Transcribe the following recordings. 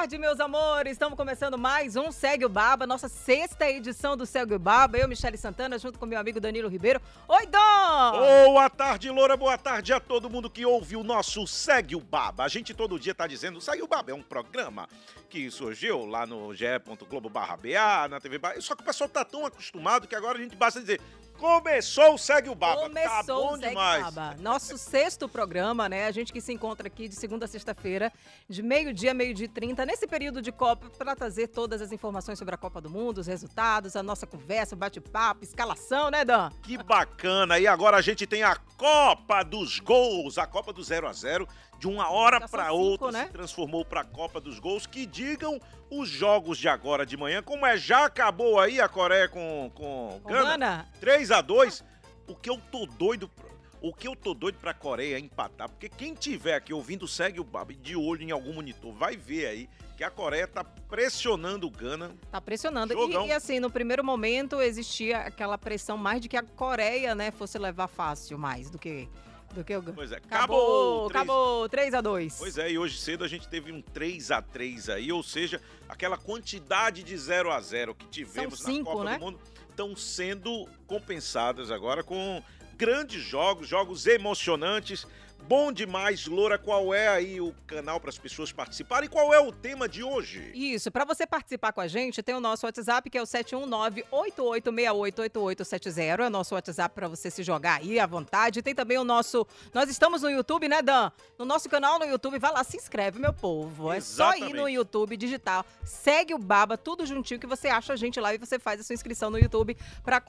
Tarde, meus amores! Estamos começando mais um Segue o Baba, nossa sexta edição do Segue o Baba. Eu, Michele Santana, junto com meu amigo Danilo Ribeiro. Oi, Dom! Boa tarde, Loura. Boa tarde a todo mundo que ouve o nosso Segue o Baba. A gente todo dia tá dizendo Segue o Baba. É um programa que surgiu lá no ge.globo barra BA, na TV. Só que o pessoal tá tão acostumado que agora a gente basta dizer Começou o Segue o Baba. Começou tá bom o Segue demais. Baba. Nosso sexto programa, né? A gente que se encontra aqui de segunda a sexta-feira, de meio-dia meio-dia e trinta, nesse período de Copa, para trazer todas as informações sobre a Copa do Mundo, os resultados, a nossa conversa, o bate-papo, escalação, né, Dan? Que bacana. E agora a gente tem a Copa dos Gols, a Copa do 0 a 0 de uma hora para cinco, outra né? se transformou para a Copa dos Gols. Que digam os jogos de agora de manhã, como é já acabou aí a Coreia com com Com Gana, Gana? 3 a 2. O que eu tô doido pro- o que eu tô doido pra Coreia é empatar, porque quem tiver aqui ouvindo segue o Baba e de olho em algum monitor, vai ver aí que a Coreia tá pressionando o Gana. Tá pressionando. E, e, assim, no primeiro momento existia aquela pressão mais de que a Coreia, né, fosse levar fácil mais do que, do que o Gana. Pois é, Acabou, acabou, 3 a 2 Pois é, e hoje cedo a gente teve um 3 a 3 aí, ou seja, aquela quantidade de 0 a 0 que tivemos cinco, na Copa né? do Mundo estão sendo compensadas agora com grandes jogos, jogos emocionantes. Bom demais, Loura. Qual é aí o canal para as pessoas participarem? E qual é o tema de hoje? Isso, para você participar com a gente, tem o nosso WhatsApp, que é o 719-8868-8870. É o nosso WhatsApp para você se jogar aí à vontade. Tem também o nosso. Nós estamos no YouTube, né, Dan? No nosso canal no YouTube, vai lá, se inscreve, meu povo. É só ir no. YouTube, digital, segue o Baba, tudo juntinho que você acha a gente lá e você faz a sua inscrição no YouTube para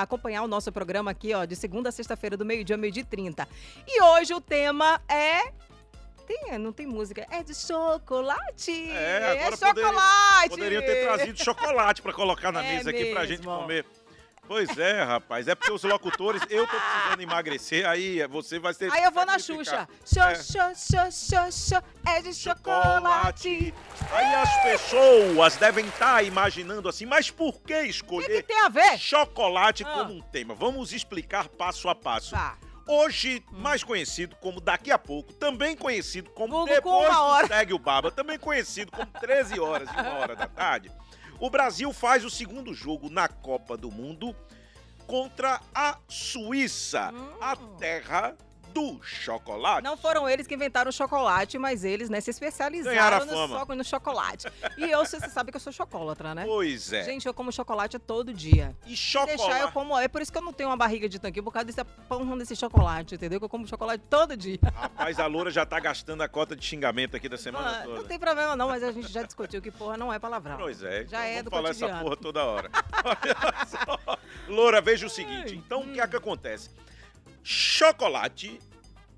acompanhar o nosso programa aqui, ó, de segunda a sexta-feira, do meio-dia meio-dia e 30. E hoje o tema é. Tem, não tem música. É de chocolate! É, agora chocolate! Poderiam ter trazido chocolate para colocar na É mesa aqui pra gente mesmo. comer. Pois é, rapaz. É porque os locutores, eu tô precisando emagrecer, aí você vai ser. Aí eu vou na. Xuxa. Xô, É. xô, xô, xô, xô, é de chocolate. Aí as pessoas devem estar imaginando assim, mas por que O que, que escolher tem a ver? chocolate Ah. como um tema? Vamos explicar passo a passo. Tá. Hoje, mais conhecido como daqui a pouco, também conhecido como com depois hora. Segue o Baba, também conhecido como 13 horas e uma hora da tarde, o Brasil faz o segundo jogo na Copa do Mundo contra a Suíça, a terra do chocolate. Não foram eles que inventaram o chocolate, mas eles, né, se especializaram no, no chocolate. E eu, você sabe que eu sou chocolatra, né? Pois é. Gente, eu como chocolate todo dia. e Se deixar, eu chocolate. como. É por isso que eu não tenho uma barriga de tanque, por causa desse pão desse chocolate, entendeu? Que eu como chocolate todo dia. Rapaz, a Loura já tá gastando a cota de xingamento aqui da semana não toda. tem problema não, mas a gente já discutiu que porra não é palavrão. Pois é, Já então é vamos do falar cotidiano. essa porra toda hora. Olha só. Loura, veja o seguinte. Então, o que é que acontece? Chocolate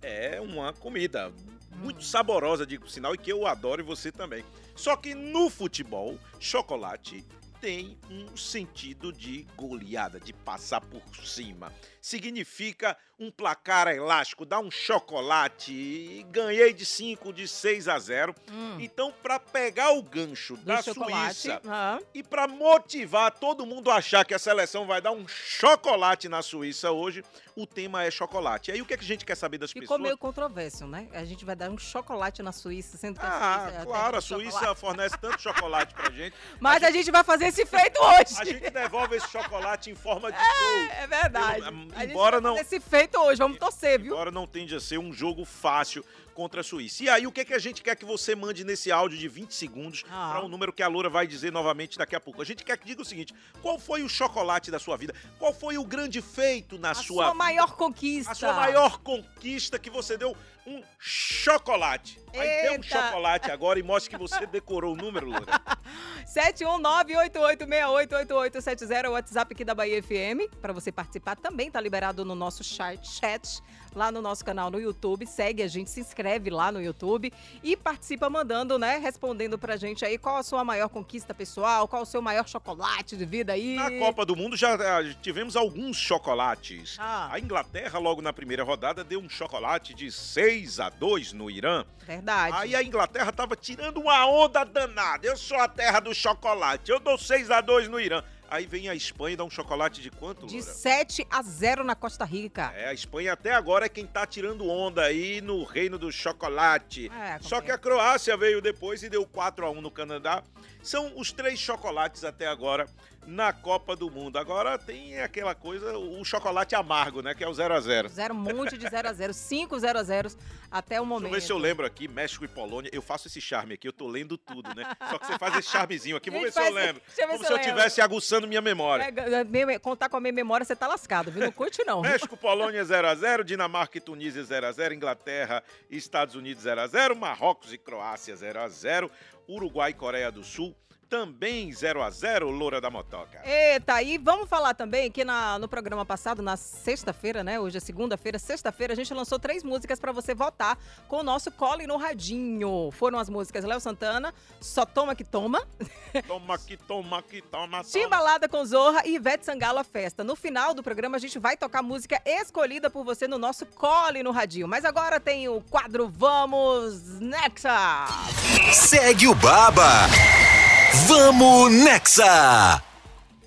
é uma comida muito saborosa, digo sinal, e que eu adoro e você também. Só que no futebol, chocolate tem um sentido de goleada, de passar por cima. Significa um placar elástico, dar um chocolate e ganhei de 5, de 6 a 0. Hum, Então, para pegar o gancho do da chocolate. Suíça Ah, e para motivar todo mundo a achar que a seleção vai dar um chocolate na Suíça hoje, o tema é chocolate. Aí o que, é que a gente quer saber das Ficou pessoas? meio controverso, né? A gente vai dar um chocolate na Suíça, sendo que a Suíça é Ah, a terra claro, a Suíça chocolate. fornece tanto chocolate pra gente. Mas a gente vai fazer esse feito hoje. A gente devolve esse chocolate em forma de gol. É verdade. A gente embora não- esse feito hoje, vamos torcer, viu? Embora não tende a ser um jogo fácil contra a Suíça. E aí, o que, é que a gente quer que você mande nesse áudio de 20 segundos Ah. para um número que a Loura vai dizer novamente daqui a pouco? A gente quer que diga o seguinte: qual foi o chocolate da sua vida? Qual foi o grande feito na A sua, sua maior conquista. A sua maior conquista que você deu um chocolate. Aí dê um Eita. chocolate agora e mostre que você decorou o número, Loura. 71988688870 é o WhatsApp aqui da Bahia FM. Para você participar também tá liberado no nosso chat, chat lá no nosso canal no YouTube. Segue a gente, se inscreve lá no YouTube e participa mandando, né? Respondendo pra gente aí qual a sua maior conquista pessoal, qual o seu maior chocolate de vida aí. Na Copa do Mundo já ah, tivemos alguns chocolates. Ah. A Inglaterra, logo na primeira rodada, deu um chocolate de 6 a 2 no Irã. Verdade. Aí a Inglaterra tava tirando uma onda danada. Eu sou a terra do chocolate. Eu dou 6 a 2 no Irã. Aí vem a Espanha e dá um chocolate de quanto, De Loura? 7 a 0 na Costa Rica. É, a Espanha até agora é quem tá tirando onda aí no reino do chocolate. É, Só que a Croácia veio depois e deu 4 a 1 no Canadá. São os três chocolates até agora na Copa do Mundo. Agora tem aquela coisa, o chocolate amargo, né? Que é o 0 a 0 Zero, um monte de 0 a 0 5 0 a 0 até o Deixa momento. eu ver se eu lembro aqui, México e Polônia. Eu faço esse charme aqui, eu tô lendo tudo, né? Só que você faz esse charmezinho aqui. Vamos ver se eu lembro. deixa Como se eu estivesse aguçando minha memória. É, é, contar com a minha memória, você tá lascado, viu? Não curte, não. México, Polônia 0x0, Dinamarca e Tunísia 0x0, Inglaterra e Estados Unidos 0x0, Marrocos e Croácia 0x0, Uruguai e Coreia do Sul também 0x0, Loura da Motoca. Eita, e vamos falar também que na- no programa passado, na sexta-feira, né? Hoje é segunda-feira, sexta-feira, a gente lançou três músicas pra você votar com o nosso Cole no Radinho. Foram as músicas Léo Santana, Só Toma Que Toma, Toma que toma que toma. toma. Timbalada com Zorra e Ivete Sangalo a Festa. No final do programa, a gente vai tocar música escolhida por você no nosso Cole no Radinho. Mas agora tem o quadro Vamos Nexa! Segue o Baba. Vamos Nexa.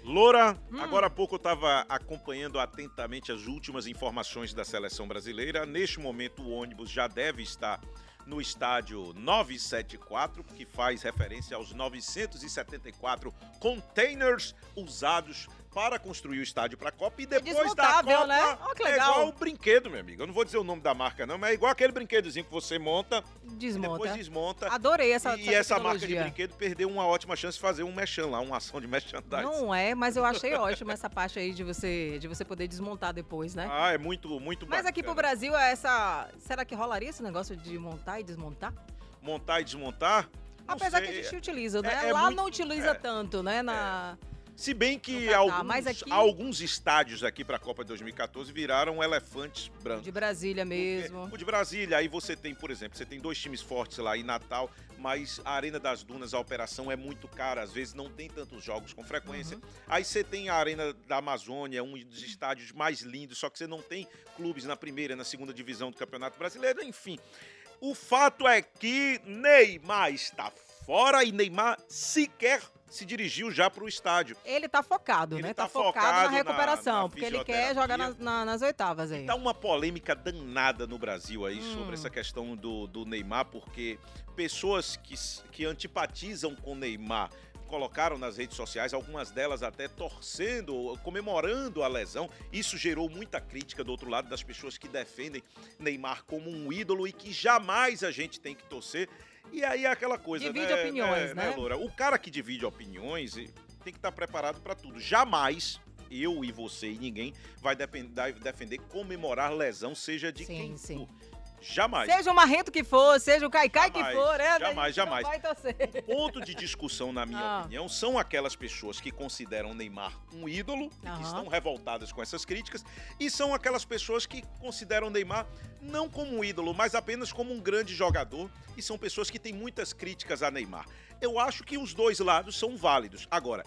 Loura, Hum. agora há pouco eu estava acompanhando atentamente as últimas informações da seleção brasileira. Neste momento, o ônibus já deve estar no estádio 974, que faz referência aos 974 containers usados para construir o estádio para a Copa. E depois da Copa, né? Que é igual o brinquedo, meu amigo. Eu não vou dizer o nome da marca, não, mas é igual aquele brinquedozinho que você monta, Desmonta. depois desmonta. Adorei essa e essa marca de brinquedo perdeu uma ótima chance de fazer um mechan lá, uma ação de merchandising. Não é, mas eu achei ótimo essa parte aí de você, de você poder desmontar depois, né? Ah, é muito, muito Mas aqui pro bacana. Brasil, é essa. Será que rolaria esse negócio de montar e desmontar? Montar e desmontar. não Apesar sei. que a gente utiliza, né? é Lá muito- não utiliza é. tanto, né? Na... Se bem que alguns, aqui- alguns estádios aqui para a Copa de 2014 viraram elefantes brancos. De Brasília Porque mesmo. O de Brasília, aí você tem, por exemplo, você tem dois times fortes lá em Natal, mas a Arena das Dunas, a operação é muito cara, às vezes não tem tantos jogos com frequência. Uhum. Aí você tem a Arena da Amazônia, um dos estádios mais lindos, só que você não tem clubes na primeira na segunda divisão do Campeonato Brasileiro, enfim. O fato é que Neymar está fora e Neymar sequer se dirigiu já para o estádio. Ele tá focado, Ele né? tá Tá, focado, focado na na- recuperação, na porque ele quer jogar nas, na- nas oitavas aí. Tá uma polêmica danada no Brasil aí Hum. sobre essa questão do, do Neymar, porque pessoas que, que antipatizam com o Neymar colocaram nas redes sociais, algumas delas até torcendo, comemorando a lesão. Isso gerou muita crítica do outro lado das pessoas que defendem Neymar como um ídolo e que jamais a gente tem que torcer. E aí é aquela coisa, Divide né, opiniões, né? Loura? O cara que divide opiniões tem que estar preparado para tudo. Jamais eu e você e ninguém vai defender comemorar lesão, seja de Sim, quem sim. for. Jamais. Seja o Marrento que for, seja o Caicai que Jamais, for, né? jamais, jamais. Torcer. Ponto de discussão, na minha Ah. opinião, são aquelas pessoas que consideram Neymar um ídolo e que estão revoltadas com essas críticas, e são aquelas pessoas que consideram Neymar não como um ídolo, mas apenas como um grande jogador, e são pessoas que têm muitas críticas a Neymar. Eu acho que os dois lados são válidos. Agora,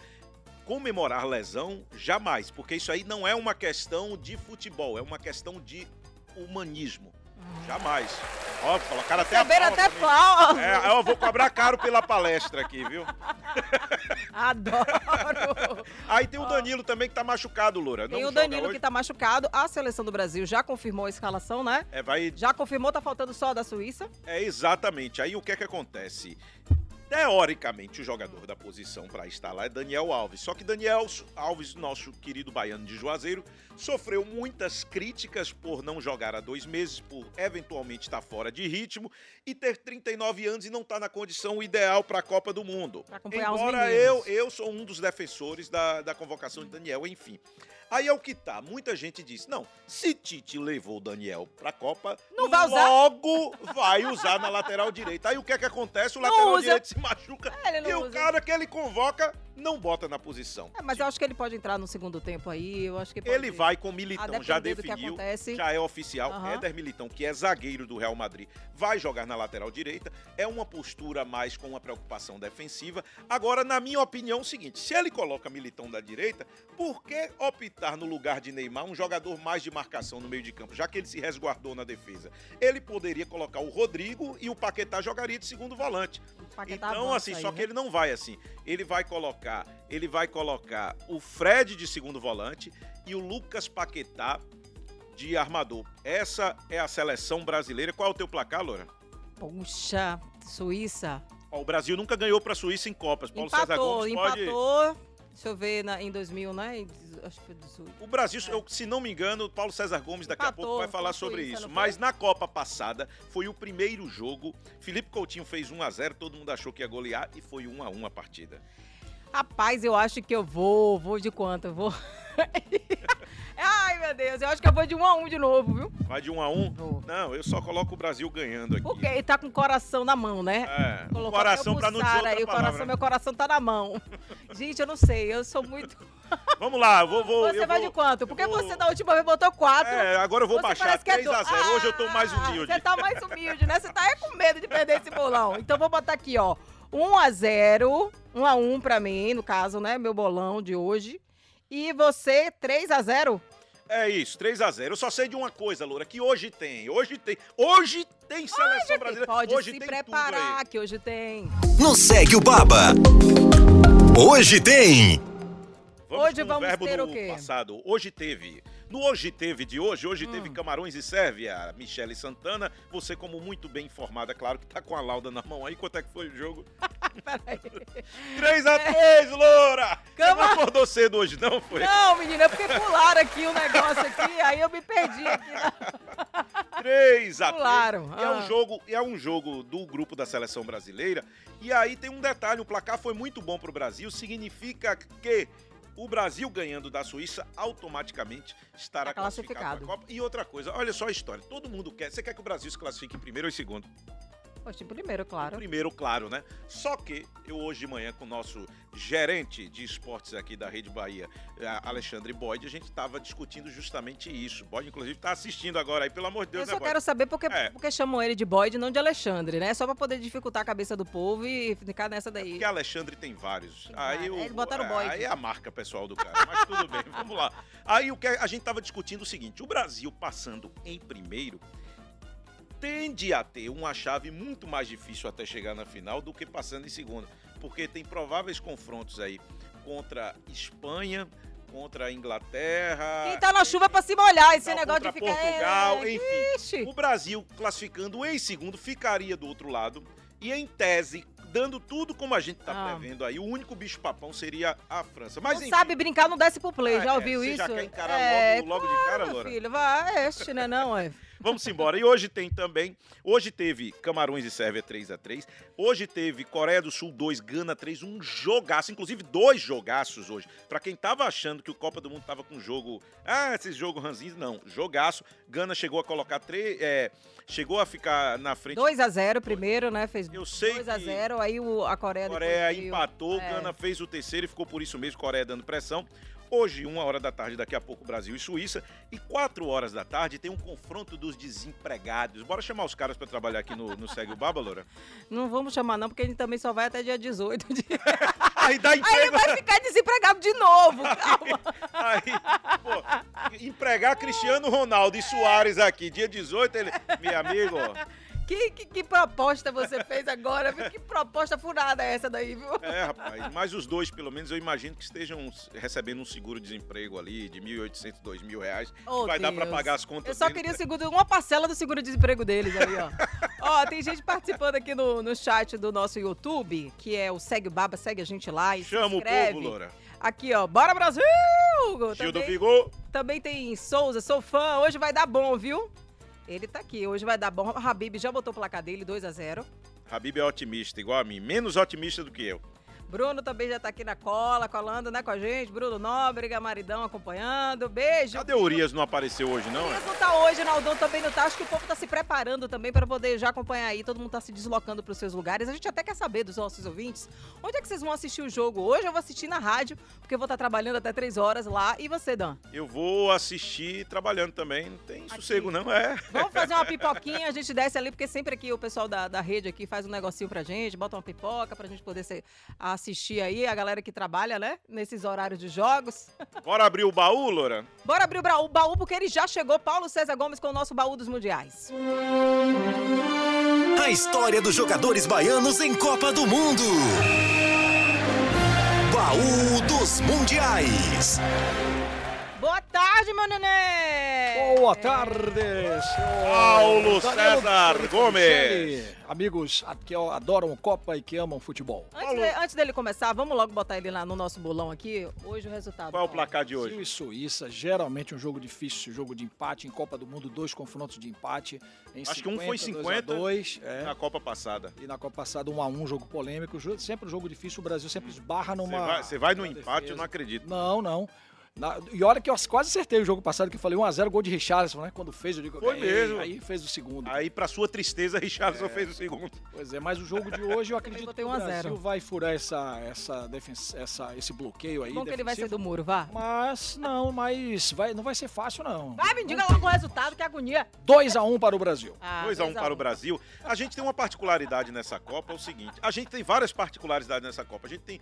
comemorar lesão, jamais, porque isso aí não é uma questão de futebol, é uma questão de humanismo. Jamais. Ó, colocaram até a Receberam palma até mim. pau. É, eu vou cobrar caro pela palestra aqui, viu? Adoro. Aí tem o Danilo também que tá machucado, Loura. Tem o Danilo hoje. que tá machucado. A seleção do Brasil já confirmou a escalação, né? É, vai... Já confirmou, tá faltando só a da Suíça. é exatamente. Aí o que é que acontece? Teoricamente, o jogador da posição para estar lá é Daniel Alves. Só que Daniel Alves, nosso querido baiano de Juazeiro, sofreu muitas críticas por não jogar há dois meses, por eventualmente estar fora de ritmo e ter 39 anos e não estar na condição ideal para a Copa do Mundo. Embora eu, eu sou um dos defensores da, da convocação de Daniel, enfim. Aí é o que tá. Muita gente disse: não, se Tite levou o Daniel pra Copa, Não vai usar? logo vai usar na lateral direita. Aí o que é que acontece? O Não lateral usa. direito se machuca É, e o usa. cara que ele convoca não bota na posição. É, mas eu acho que ele pode entrar no segundo tempo aí. Eu acho que pode... Ele vai com Militão, A já definiu, já é oficial. Aham. Éder Militão, que é zagueiro do Real Madrid, vai jogar na lateral direita. É uma postura mais com uma preocupação defensiva. Agora, na minha opinião, é o seguinte: se ele coloca Militão da direita, por que optar no lugar de Neymar um jogador mais de marcação no meio de campo, já que ele se resguardou na defesa? Ele poderia colocar o Rodrigo e o Paquetá jogaria de segundo volante. Então, avança assim, aí, só né? que ele não vai assim. Ele vai colocar, ele vai colocar o Fred de segundo volante e o Lucas Paquetá de armador. Essa é a seleção brasileira. Qual é o teu placar, Loura? Puxa, Suíça. Ó, o Brasil nunca ganhou pra Suíça em Copas. Paulo César Empatou, Gomes pode. empatou. Deixa eu ver, na, em 2000, né? Acho que foi 18. O Brasil, eu- se não me engano, o Paulo César Gomes daqui a Empatou pouco vai falar a sobre Suíça, isso. Mas na Copa passada foi o primeiro jogo. Felipe Coutinho fez 1 a 0, todo mundo achou que ia golear e foi 1 a 1 a partida. Rapaz, eu acho que eu vou. Vou de quanto? Eu vou. Ai, meu Deus, eu acho que eu vou de um a um de novo, viu? Vai de 1 a 1? Vou. Não, eu só coloco o Brasil ganhando aqui. Porque ele tá com o coração na mão, né? É, Colocou coração o não dizer outra aí, palavra. coração, meu coração tá na mão. Gente, eu não sei, eu sou muito. Vamos lá, vou, vou você vai vou- de quanto? Porque vou- você da última vez botou quatro. É, agora eu vou Você baixar parece que é 3 a do- 0. Hoje eu tô mais Ah, humilde. Você tá mais humilde, né? Você tá é com medo de perder esse bolão. Então vou botar aqui, ó. 1 a 0 1 a 1 pra mim, no caso, né? Meu bolão de hoje. E você, 3 a 0 É isso, 3 a 0. Eu só sei de uma coisa, Loura, que hoje tem, hoje tem, hoje tem seleção brasileira. Pode hoje se tem preparar, tudo aí. que hoje tem. No Segue o Baba. Hoje tem. Vamos Hoje vamos o verbo ter do o quê? passado. Hoje teve. No Hoje Teve de hoje, hoje Hum. teve Camarões e Sérvia, Michele Santana. Você, como muito bem informada, claro que tá com a lauda na mão aí. Quanto é que foi o jogo? Peraí. 3x3, Loura! Você não Cama- acordou cedo hoje, não foi? Não, menina, é porque pularam aqui um negócio aqui, aí eu me perdi aqui. Na... 3 a 3. Pularam, É ah. um jogo, é um jogo do grupo da seleção brasileira. E aí tem um detalhe, o placar foi muito bom pro Brasil, significa que o Brasil ganhando da Suíça automaticamente estará Tá classificado classificado. Copa. E outra coisa, olha só a história, todo mundo quer, você quer que o Brasil se classifique em primeiro ou em segundo? Poxa, primeiro, claro. Primeiro, claro, né? Só que eu hoje de manhã com o nosso gerente de esportes aqui da Rede Bahia, eh, Alexandre Boyd, a gente estava discutindo justamente isso. Boyd, inclusive, está assistindo agora aí, pelo amor de Eu Deus, só né, quero saber porque, É. porque chamam ele de Boyd e não de Alexandre, né? Só pra poder dificultar a cabeça do povo e ficar nessa daí. Porque Alexandre tem vários. Tem aí vários. o, Eles botaram é, Boyd. Aí é a marca pessoal do cara, mas tudo bem, vamos lá. Aí o que a gente tava discutindo é o seguinte: o Brasil passando em primeiro tende a ter uma chave muito mais difícil até chegar na final do que passando em segundo, porque tem prováveis confrontos aí contra Espanha, contra a Inglaterra. Quem tá na chuva é pra se molhar, esse negócio de ficar. Portugal, é, enfim. Ixi. O Brasil classificando em segundo ficaria do outro lado e em tese dando tudo como a gente tá Ah. prevendo aí, o único bicho papão seria a França. Mas não enfim, sabe brincar, não desce pro play. Ah, já é, ouviu você isso? já quer encarar é, logo- logo de cara, meu Loura? filho, vai, este, né não, é. Vamos embora. E hoje tem também, hoje teve Camarões e Sérvia 3 a 3 Hoje teve Coreia do Sul 2, Gana 3, um jogaço, inclusive dois jogaços hoje. Pra quem tava achando que o Copa do Mundo tava com jogo, ah, esses jogos ranzinhos, não, jogaço. Gana chegou a colocar três, é, chegou a ficar na frente 2x0 primeiro, né? Fez Eu sei 2x0, aí o, a Coreia Coreia depois veio. empatou, É. Gana fez o terceiro e ficou por isso mesmo, Coreia dando pressão. Hoje, uma hora da tarde, daqui a pouco, Brasil e Suíça. E quatro horas da tarde tem um confronto dos desempregados. Bora chamar os caras pra trabalhar aqui no, no Segue o Baba, Loura? Não vamos chamar não, porque a gente também só vai até dia 18. de- Aí dá Aí emprego. vai ficar desempregado de novo, calma. Aí, pô, empregar Cristiano Ronaldo e Soares aqui, dia 18, ele. Meu amigo, ó. Que, que, que proposta você fez agora? Que proposta furada é essa daí, viu? É, rapaz, mas os dois, pelo menos, eu imagino que estejam recebendo um seguro-desemprego ali de 1.800, 2.000 reais. Oh, vai dar pra Deus. pagar as contas Eu só deles. queria o seguro, uma parcela do seguro-desemprego deles aí, ó. ó, tem gente participando aqui no, no chat do nosso YouTube, que é o Segue o Baba, segue a gente lá e Chama o povo, Loura. Aqui, ó, bora Brasil! Gil do Também, Vigor. também tem Souza, sou fã, hoje vai dar bom, viu? Ele tá aqui, hoje vai dar bom. Habib já botou o placar dele, 2 a 0 Habib é otimista, igual a mim. Menos otimista do que eu. Bruno também já tá aqui na cola, colando, né, com a gente. Bruno Nóbrega, maridão acompanhando. Beijo. Cadê o Urias? Não apareceu hoje, não? Urias não tá hoje, Naldão também não tá. Acho que o povo tá se preparando também para poder já acompanhar aí. Todo mundo tá se deslocando pros seus lugares. A gente até quer saber dos nossos ouvintes onde é que vocês vão assistir o jogo hoje. Eu vou assistir na rádio, porque eu vou estar trabalhando até três horas lá. E você, Dan? Eu vou assistir trabalhando também. Não tem sossego, não, é. Vamos fazer uma pipoquinha, a gente desce ali, porque sempre aqui o pessoal da, da rede aqui faz um negocinho pra gente, bota uma pipoca pra gente poder ser- assistir aí, a galera que trabalha, né? Nesses horários de jogos. Bora abrir o baú, Loura? Bora abrir o baú, baú, porque ele já chegou, Paulo César Gomes, com o nosso baú dos mundiais. A história dos jogadores baianos em Copa do Mundo. Baú dos Mundiais. Boa tarde, meu neném! Boa tarde, senhor Paulo Daniel César Felipe Gomes. Michele. Amigos que adoram Copa e que amam futebol. Antes, de- antes dele começar, vamos logo botar ele lá no nosso bolão aqui. Hoje o resultado. Qual é o placar de Brasil hoje? e Suíça, geralmente um jogo difícil, jogo de empate. Em Copa do Mundo, dois confrontos de empate. Em Acho que um foi 50, 2 é. Na Copa passada. E na Copa passada, um a um, jogo polêmico. Sempre um jogo difícil, o Brasil sempre esbarra Você numa. vai, você vai no numa empate, eu defesa. não acredito. Não, não. Na- e olha que eu quase acertei o jogo passado, que eu falei 1x0, gol de Richarlison, né? Quando fez, eu digo, Foi mesmo. Aí fez o segundo. Aí, pra sua tristeza, Richardson fez o segundo. Pois é, mas o jogo de hoje eu acredito que o 1 a 0. Brasil vai furar essa, essa, essa, esse bloqueio aí. Bom que ele vai ser do muro, vá. Mas não, mas vai, não vai ser fácil não. Vai, me diga logo o resultado, que agonia. 2x1 para o Brasil. Ah, 2 a 1 dois a para o Brasil. A gente tem uma particularidade nessa Copa, é o seguinte, a gente tem várias particularidades nessa Copa. A gente tem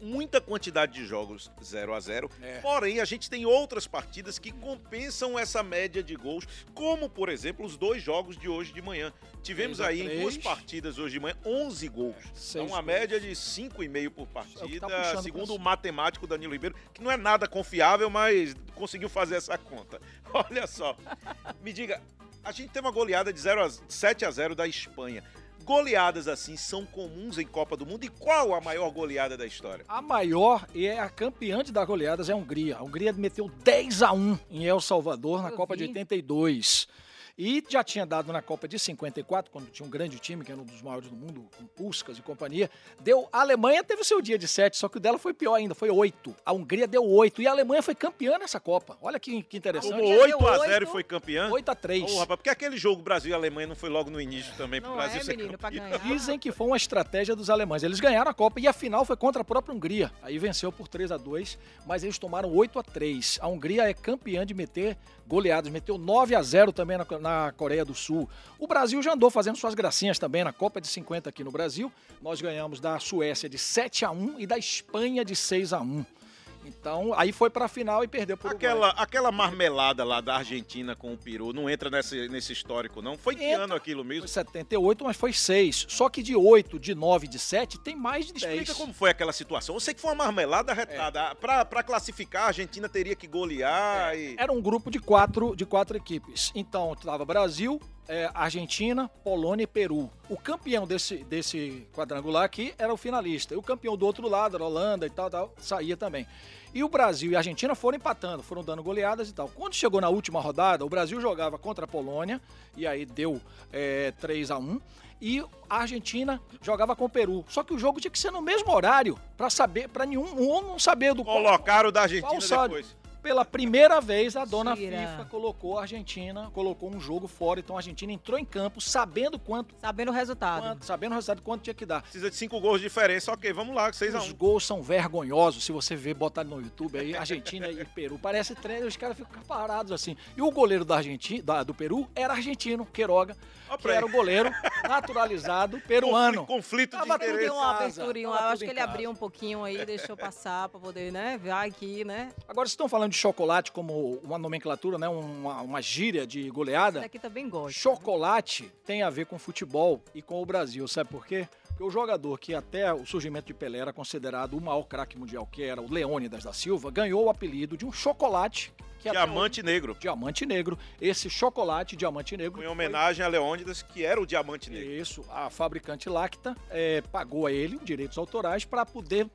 muita quantidade de jogos 0 a 0 É. porém a gente tem outras partidas que compensam essa média de gols, como, por exemplo, os dois jogos de hoje de manhã. Tivemos Três a aí em duas partidas hoje de manhã 11 gols. Seis Então, uma gols. média de 5,5 por É que partida, tá puxando segundo o matemático Danilo Ribeiro, que não é nada confiável, mas conseguiu fazer essa conta. Olha só. Me diga, a gente tem uma goleada de 0 a 7 a 0 da Espanha. Goleadas assim são comuns em Copa do Mundo e qual a maior goleada da história? A maior e é a campeã de dar goleadas é a Hungria. A Hungria meteu 10 a 1 em El Salvador na Eu Copa de vi. 82. E já tinha dado na Copa de 54, quando tinha um grande time, que era um dos maiores do mundo, com Puskas e companhia. Deu. A Alemanha teve o seu dia de 7, só que o dela foi pior ainda, foi 8. A Hungria deu 8. E a Alemanha foi campeã nessa Copa. Olha que, que interessante. Como Hungria 8 a deu 0 e oito. foi campeã? 8 a 3. Ô, rapaz, porque aquele jogo Brasil e Alemanha não foi logo no início também pro Não Brasil é, ser menino, campeão? ganhar. Dizem que foi uma estratégia dos alemães. Eles ganharam a Copa e a final foi contra a própria Hungria. Aí venceu por 3 a 2 mas eles tomaram 8 a 3 A Hungria é campeã de meter goleadas, meteu 9 a 0 também na, na Coreia do Sul. O Brasil já andou fazendo suas gracinhas também na Copa de 50 aqui no Brasil. Nós ganhamos da Suécia de 7 a 1 e da Espanha de 6 a 1 Então, aí foi pra final e perdeu por Aquela, aquela marmelada lá da Argentina com o Peru não entra nesse, nesse histórico, não? Foi que Entra. ano aquilo mesmo? Foi 78, mas foi 6. Só que de 8, de 9, de 7, tem mais de 10. Explica como foi aquela situação. Eu sei que foi uma marmelada retada. Pra, pra classificar, a Argentina teria que golear e... Era um grupo de quatro, de quatro equipes. Então, estava Brasil, é, Argentina, Polônia e Peru. O campeão desse, desse quadrangular aqui era o finalista. E o campeão do outro lado, era Holanda e tal, tal, saía também. E o Brasil e a Argentina foram empatando, foram dando goleadas e tal. Quando chegou na última rodada, o Brasil jogava contra a Polônia, e aí deu é, 3 a 1 e a Argentina jogava com o Peru. Só que o jogo tinha que ser no mesmo horário, para saber, para nenhum um não saber do qual- Colocaram o da Argentina qual depois. Pela primeira vez, a dona. FIFA colocou a Argentina, colocou um jogo fora. Então a Argentina entrou em campo sabendo quanto, Sabendo o resultado. quanto sabendo o resultado quanto tinha que dar. Precisa de cinco gols de diferença. Ok, vamos lá, 6 a Os 1 gols são vergonhosos. Se você ver, botar no YouTube aí, Argentina e Peru. Parece treino, os caras ficam parados assim. E o goleiro da Argentina, da- do Peru era argentino, Queiroga, que era o goleiro naturalizado peruano. Conflito de Tava tudo interesse. Deu uma aberturinha Eu tudo acho que ele casa. abriu um pouquinho aí, deixou passar pra poder, né? Vai aqui, né? Agora, vocês estão falando de chocolate como uma nomenclatura, né? Uma, uma gíria de Esse goleada. daqui também gosta. Chocolate tem a ver com futebol e com o Brasil, sabe por quê? Porque o jogador que até o surgimento de Pelé era considerado o maior craque mundial que era, o Leônidas da Silva, ganhou o apelido de um chocolate que Diamante negro. hoje- diamante negro. Esse chocolate diamante negro Em foi- homenagem a Leônidas, que era o diamante negro. isso, a fabricante Lacta eh, pagou a ele direitos autorais para poder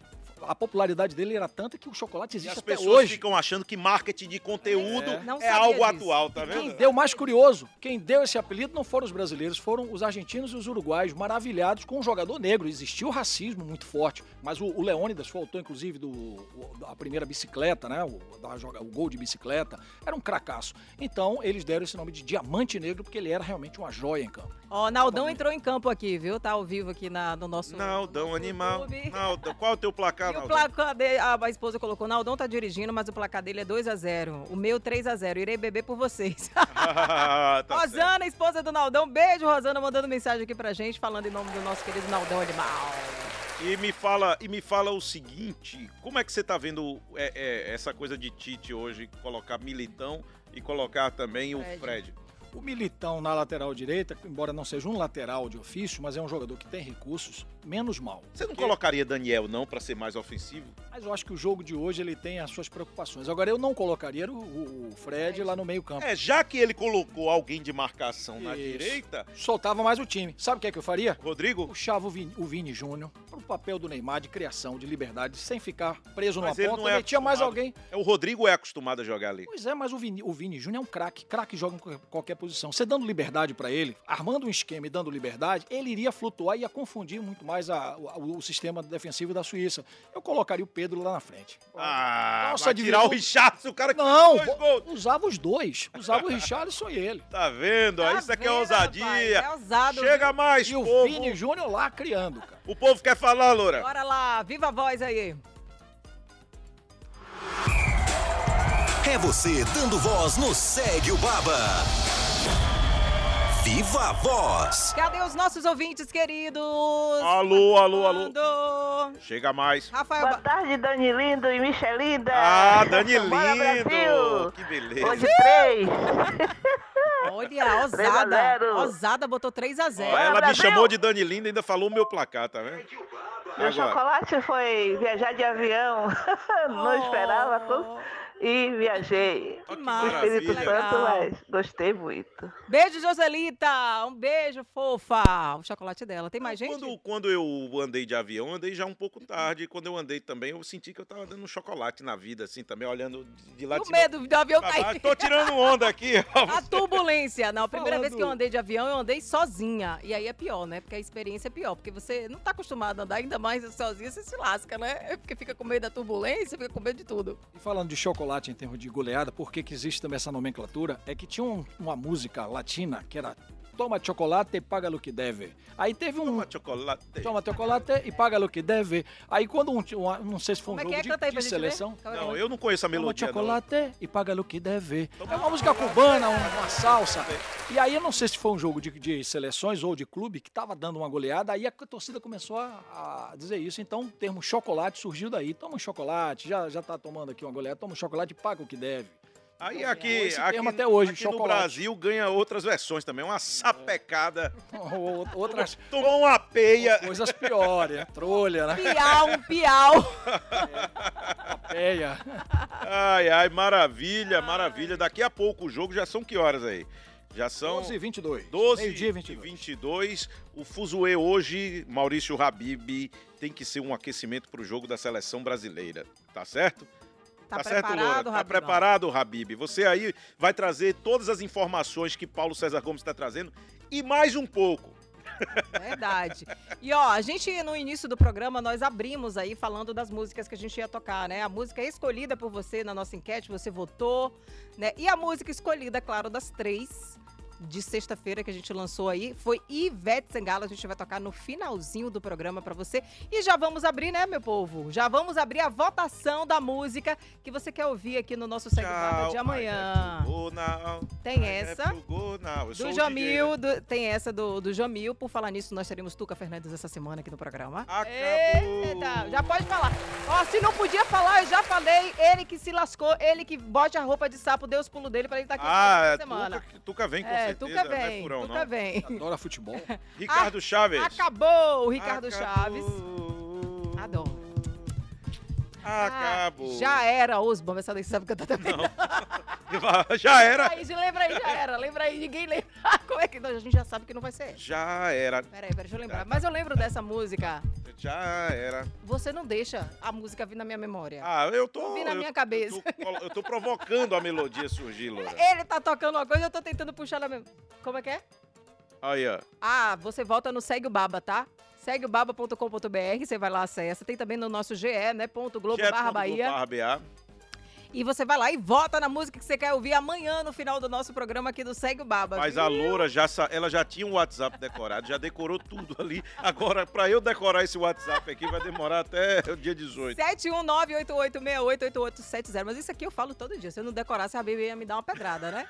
a popularidade dele era tanta que o chocolate E existe as até pessoas hoje. ficam achando que marketing de conteúdo É. Não é, algo disso. atual, tá Quem vendo? deu mais curioso, quem deu esse apelido não foram os brasileiros, foram os argentinos e os uruguaios, maravilhados com um jogador negro. Existiu racismo muito forte, mas o, o Leônidas foi autor, inclusive, do, o- da primeira bicicleta, né? O, da o gol de bicicleta. Era um cracaço. Então, eles deram esse nome de Diamante Negro, porque ele era realmente uma joia em campo. Ó, Naldão entrou em campo aqui, viu? Tá ao vivo aqui na, no nosso. Naldão, no nosso animal. Naldão, qual é o teu placar, E o placar dele, a, a esposa colocou, Naldão tá dirigindo, mas o placar dele é 2x0. O meu 3x0. Irei beber por vocês. tá certo. Rosana, esposa do Naldão. Beijo, Rosana, mandando mensagem aqui pra gente, falando em nome do nosso querido Naldão Animal. E me fala, e me fala o seguinte, como é que você tá vendo é, é, essa coisa de Tite hoje, colocar Militão e colocar também Fred. o Fred? O Militão na lateral direita, embora não seja um lateral de ofício, mas é um jogador que tem recursos, menos mal. Você não Porque- colocaria Daniel não pra ser mais ofensivo? Mas eu acho que o jogo de hoje ele tem as suas preocupações. Agora eu não colocaria o, o- Fred lá no meio campo. É, já que ele colocou alguém de marcação na Isso. direita, Soltava mais o time. Sabe o que é que eu faria? Rodrigo, Puxava o Vini, o Vini Júnior pro papel do Neymar de criação, de liberdade, sem ficar preso Mas numa ele ponta. não é metia mais alguém. é, o Rodrigo é acostumado a jogar ali. Pois é, mas o Vini, o Vini Júnior é um craque. Craque joga em qualquer- posição. Você dando liberdade pra ele, armando um esquema e dando liberdade, ele iria flutuar e ia confundir muito mais a- o, o sistema defensivo da Suíça. Eu colocaria o Pedro lá na frente. Ah, Nossa, vai tirar o Richardson, o cara que Não, fez dois gols. usava os dois. Usava o Richarlison e ele. Tá vendo? Tá Isso aqui é ousadia. rapaz? É ousado. Chega mais, E o povo. Vini Júnior lá criando, cara. O povo quer falar, Loura. Bora lá, viva a voz aí. É você dando voz no Segue o Baba. Viva a voz. Cadê os nossos ouvintes queridos? Alô, alô, alô. Chega mais. Rafael, Boa Ba- tarde, Dani Lindo e Michelinda. Ah, Dani Bora, Lindo. Brasil. Que beleza. Hoje três. olha, Três a ousada. zero. Ousada botou 3x0. Ó, ela me Brasil. chamou de Dani Lindo e ainda falou o meu placar, tá vendo? Meu Agora. chocolate foi viajar de avião. Não esperava tudo. E viajei. Oh. O Espírito. Santo, mas gostei muito. Beijo, Joselita. Um beijo, fofa. O chocolate dela. Tem mais gente? Quando, quando eu andei de avião, eu andei já um pouco tarde. Quando eu andei também, eu senti que eu tava dando um chocolate na vida, assim, também, olhando de- lá de cima. medo do avião cair. Tô tirando onda aqui. ó. A turbulência. Não, a primeira vez Falando- que eu andei de avião, eu andei sozinha. E aí é pior, né? Porque a experiência é pior. Porque você não tá acostumado a andar, ainda mais sozinha, você se lasca, né? É Porque fica com medo da turbulência, fica com medo de tudo. E falando de chocolate em termos de goleada, por que existe também essa nomenclatura? É que tinha um- uma música latina que era Toma chocolate e paga o que deve. Aí teve um. Toma chocolate. Toma chocolate e paga o que deve. Aí quando um. um- não sei se foi um Como é jogo que é? de, de seleção. ver. Não, eu não conheço a Toma melodia, não. chocolate e paga o que deve. É uma música cubana, um- uma salsa. E aí eu não sei se foi um jogo de, de seleções ou de clube que tava dando uma goleada, aí a torcida começou a, a dizer isso. Então o termo chocolate surgiu daí. Toma um chocolate, já, já tá tomando aqui uma goleada, toma um chocolate e paga o que deve. Aí Então, aqui, esse aqui, até hoje, aqui no. Brasil ganha outras versões também, uma sapecada. Ou- Outras Tomou uma peia. coisas piores, né? Trolha, né? Piau, um piau. Peia. Ai, ai, maravilha, maravilha. Daqui a pouco o jogo já são que horas aí? Já são 12 e 22. 12 Meio-dia e e 22. 22. O Fuzue hoje, Maurício Habib, tem que ser um aquecimento para o jogo da seleção brasileira. Tá certo? Tá, certo, Loura? preparado, Tá preparado, Habib? Você aí vai trazer todas as informações que Paulo César Gomes está trazendo e mais um pouco. Verdade. E ó, a gente no início do programa nós abrimos aí falando das músicas que a gente ia tocar, né? A música escolhida por você na nossa enquete, você votou, né? E a música escolhida, claro, das três de sexta-feira que a gente lançou aí foi Ivete Sangalo. A gente vai tocar no finalzinho do programa pra você. E já vamos abrir, né, meu povo? Já vamos abrir a votação da música que você quer ouvir aqui no nosso Segue Baba de Tchau, amanhã. Tem I essa. Do o Jamil, do- tem essa do, do Jamil. Por falar nisso, nós teremos Tuca Fernandes essa semana aqui no programa. Acabou. Eita, já pode falar. Ó, se não podia falar, eu já falei. Ele que se lascou, ele que bote a roupa de sapo, deu os pulos dele pra ele estar aqui Ah, essa é, semana. Tuca, Tuca vem com é, certeza, Tuca não é vem, furão, Tuca não. vem. Adora futebol. Ricardo Chaves. Acabou o Ricardo Acabou. Chaves. Adoro. Acabou. Já era, os bombas, essa daí sabe cantar também. Já era. Aí, lembra aí, já era. Lembra aí, ninguém lembra. Como é que não, a gente já sabe que não vai ser. Já era. Peraí, peraí, deixa eu lembrar. Mas eu lembro dessa música. Já era. Você não deixa a música vir na minha memória. Ah, eu tô. Vir na eu- minha cabeça. Eu tô, eu tô provocando a melodia surgir, Loura. Ele tá tocando uma coisa, eu tô tentando puxar na mesma. Como é que é? Aí, ó. Ah, você volta no Segue o Baba, tá? Segueobaba.com.br, você vai lá, acessa. Tem também no nosso GE, né? Ponto Globo barra Bahia. Barra BA. E você vai lá e vota na música que você quer ouvir amanhã no final do nosso programa aqui do Segue o Baba. Mas viu? a Loura já, ela já tinha um WhatsApp decorado, já decorou tudo ali. Agora, pra eu decorar esse WhatsApp aqui, vai demorar até o dia 18. 71988688870. Mas isso aqui eu falo todo dia. Se eu não decorasse, a Bíblia ia me dar uma pedrada, né?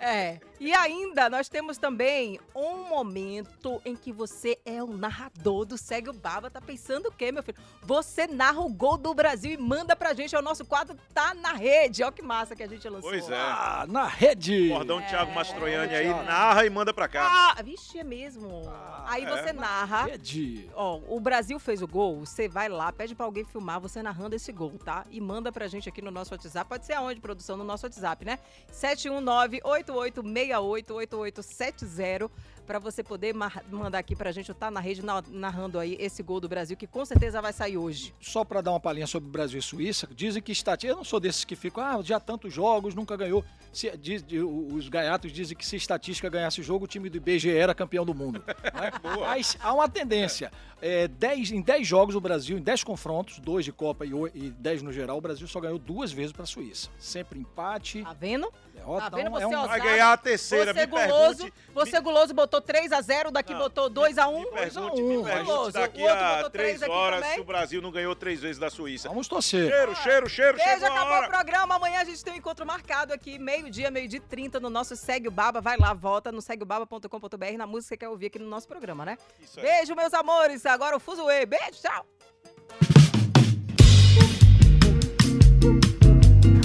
É. E ainda, nós temos também um momento em que você é o narrador do Segue o Baba. Tá pensando o quê, meu filho? Você narra o gol do Brasil e manda pra gente. É o nosso quadro Tá na Rede. Olha que massa que a gente lançou. Pois é. Ah, na rede. Cordão Thiago Mastroianni aí, Thiago. narra e manda pra cá. Ah, vixe, é mesmo. Aí é. você narra. Rede. Ó, o Brasil fez o gol, você vai lá, pede pra alguém filmar você narrando esse gol, tá? E manda pra gente aqui no nosso WhatsApp. Pode ser aonde, produção? No nosso WhatsApp, né? 719-8868-8870 pra você poder mandar aqui pra gente, tá na rede na- narrando aí esse gol do Brasil, que com certeza vai sair hoje. Só para dar uma palhinha sobre Brasil e Suíça, dizem que estatística. Eu não sou desses que ficam, ah, já tantos jogos, nunca ganhou. Se, diz- os gaiatos dizem que se estatística ganhasse o jogo, o time do IBGE era campeão do mundo. né? Mas há uma tendência. É, dez- em 10 jogos, o Brasil, em 10 confrontos, dois de Copa e, e 10 no geral, o Brasil só ganhou duas vezes para a Suíça. Sempre empate, Tá vendo? Derrota. Tá vendo então é você, um- ó, Vai Ousado. ganhar a terceira, Você me guloso, pergunte. você guloso botou 3x0, daqui Não, botou 2x1. Me pergunte, um, me pergunte daqui a botou três três aqui horas também. se o Brasil não ganhou três vezes da Suíça. Vamos torcer. Cheiro, cheiro, cheiro, Beijo, chegou acabou o programa. Amanhã a gente tem um encontro marcado aqui, meio-dia, meio-dia e 30, no nosso Segue o Baba. Vai lá, volta no segueobaba.com.br na música que você quer ouvir aqui no nosso programa, né? Isso aí. Beijo, meus amores. Agora o Fuzuê. Beijo, tchau.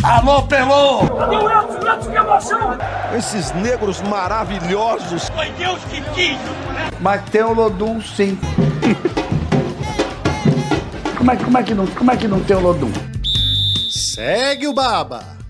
Alô, Pelô! Cadê o Edson? O Edson, que emoção! Esses negros maravilhosos. Foi Deus que quis! Mas tem o Lodum, sim. como, é, como, é que não, como é que não tem o Lodum? Segue o Baba.